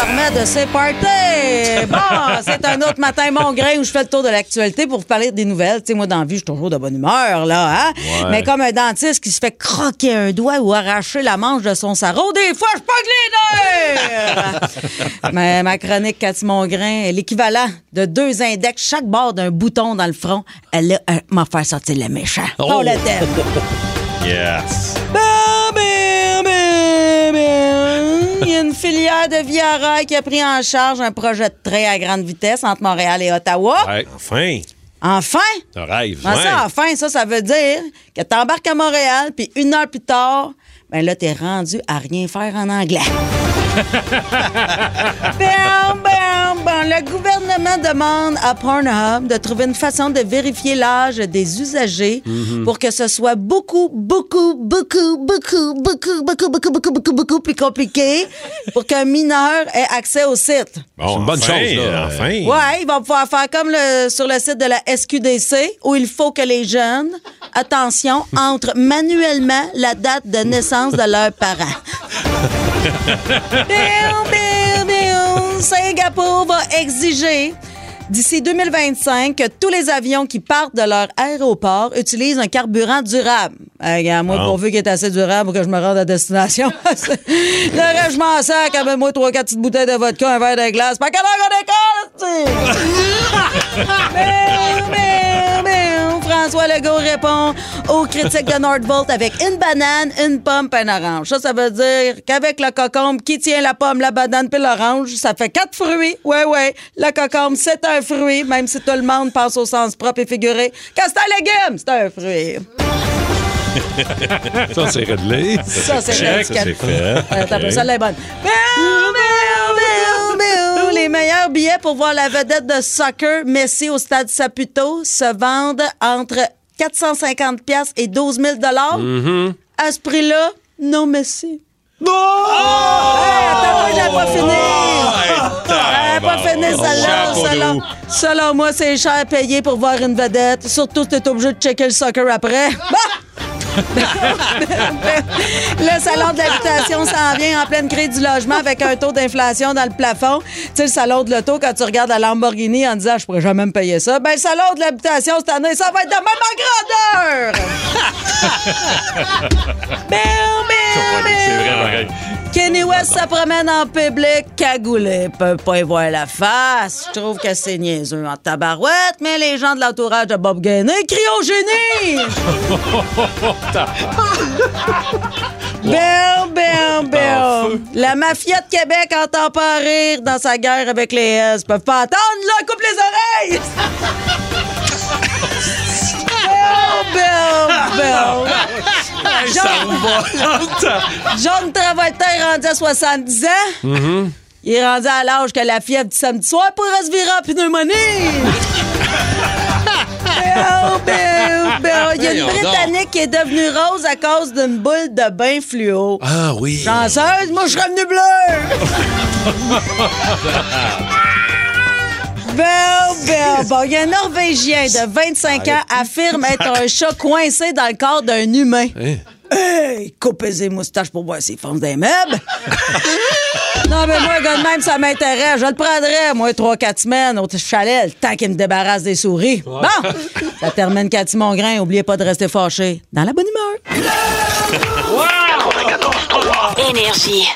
se remet de ses parties. Bon, c'est un autre matin, mon grain, où je fais le tour de l'actualité pour vous parler des nouvelles. Tu sais, moi, dans la vie, je suis toujours de bonne humeur, là, hein? Mais comme un dentiste qui se fait croquer un doigt ou arracher la manche de son sarreau, des fois, je pogne les nerfs! Mais ma chronique Cathy Mongrain est l'équivalent de deux index chaque bord d'un bouton dans le front. Elle m'a fait sortir le méchant. On le thème. Yes. Il y a une filière de Via Rail qui a pris en charge un projet de train à grande vitesse entre Montréal et Ottawa. Ouais, enfin. Enfin! Un rêve. Ben ouais. ça, enfin, ça, ça veut dire que t'embarques à Montréal, puis une heure plus tard, ben là, t'es rendu à rien faire en anglais. Bam, bam. Le gouvernement demande à Pornhub de trouver une façon de vérifier l'âge des usagers pour que ce soit beaucoup, beaucoup, beaucoup, beaucoup, beaucoup, beaucoup, beaucoup, beaucoup, beaucoup, beaucoup plus compliqué pour qu'un mineur ait accès au site. Bon, C'est une bonne enfin, chose, là. Enfin. Ouais, ils vont pouvoir faire comme le, sur le site de la SQDC où il faut que les jeunes, attention, entrent manuellement la date de naissance de leurs parents. Biou. Singapour va exiger d'ici 2025 que tous les avions qui partent de leur aéroport utilisent un carburant durable. Euh, regarde, moi, pourvu qu'il est assez durable pour que je me rende à destination. le reste, je m'en sac. Amène-moi trois, quatre petites bouteilles de vodka, un verre de glace. Pas qu'à l'heure qu'on. François Legault répond aux critiques de Nordvolt avec une banane, une pomme, puis un orange. Ça, ça veut dire qu'avec le cocombe, qui tient la pomme, la banane puis l'orange, ça fait quatre fruits. Ouais, ouais. Le cocombe, c'est un fruit, même si tout le monde pense au sens propre et figuré. Quand c'est un légume, c'est un fruit. Ça, c'est réglé. Ça, c'est Check, l'étiquette. ça, c'est fait. Euh, ça, elle est bonne. Les meilleurs billets pour voir la vedette de soccer Messi au stade Saputo se vendent entre 450 pièces et 12 000 Mm-hmm. À ce prix-là, non Messi. Non! Hey, attends, moi, j'ai pas fini. Elle pas fini, celle-là. Selon moi, c'est cher à payer pour voir une vedette. Surtout si t'es obligé de checker le soccer après. Le salon de l'habitation s'en vient en pleine crise du logement avec un taux d'inflation dans le plafond. Tu sais, le salon de l'auto, quand tu regardes la Lamborghini en disant « Je pourrais jamais me payer ça », ben le salon de l'habitation cette année, ça va être de même en grandeur! C'est biou. vrai, pareil. Kenny West se promène en public, cagoulé, peut pas y voir la face. Je trouve que c'est niaiseux en tabarouette, mais les gens de l'entourage de Bob Gainé crient au génie! Bill, Bill, Bill. La mafia de Québec entend pas rire dans sa guerre avec les S. Peuvent pas entendre, là, coupe les oreilles! John, Travolta est rendu à 70 ans. Il est rendu à l'âge que la fièvre du samedi soir pourrait se virer en pneumonie. Il y a une. Britannique qui est devenue rose à cause d'une boule de bain fluo. Ah oui. Chanceuse, moi je serais venue bleu. Bill, Bill. Bon, il y a un Norvégien de 25 ans affirme être un chat coincé dans le corps d'un humain. Hey, coupez ses moustaches pour voir s'il fonce des meubles. non, mais moi, un gars de même, ça m'intéresse. Je le prendrais, moi, trois, quatre semaines au chalet, le temps qu'il me débarrasse des souris. Bon, ça termine Cathy Mongrain. Oubliez pas de rester fâché. Dans la bonne humeur. Énergie.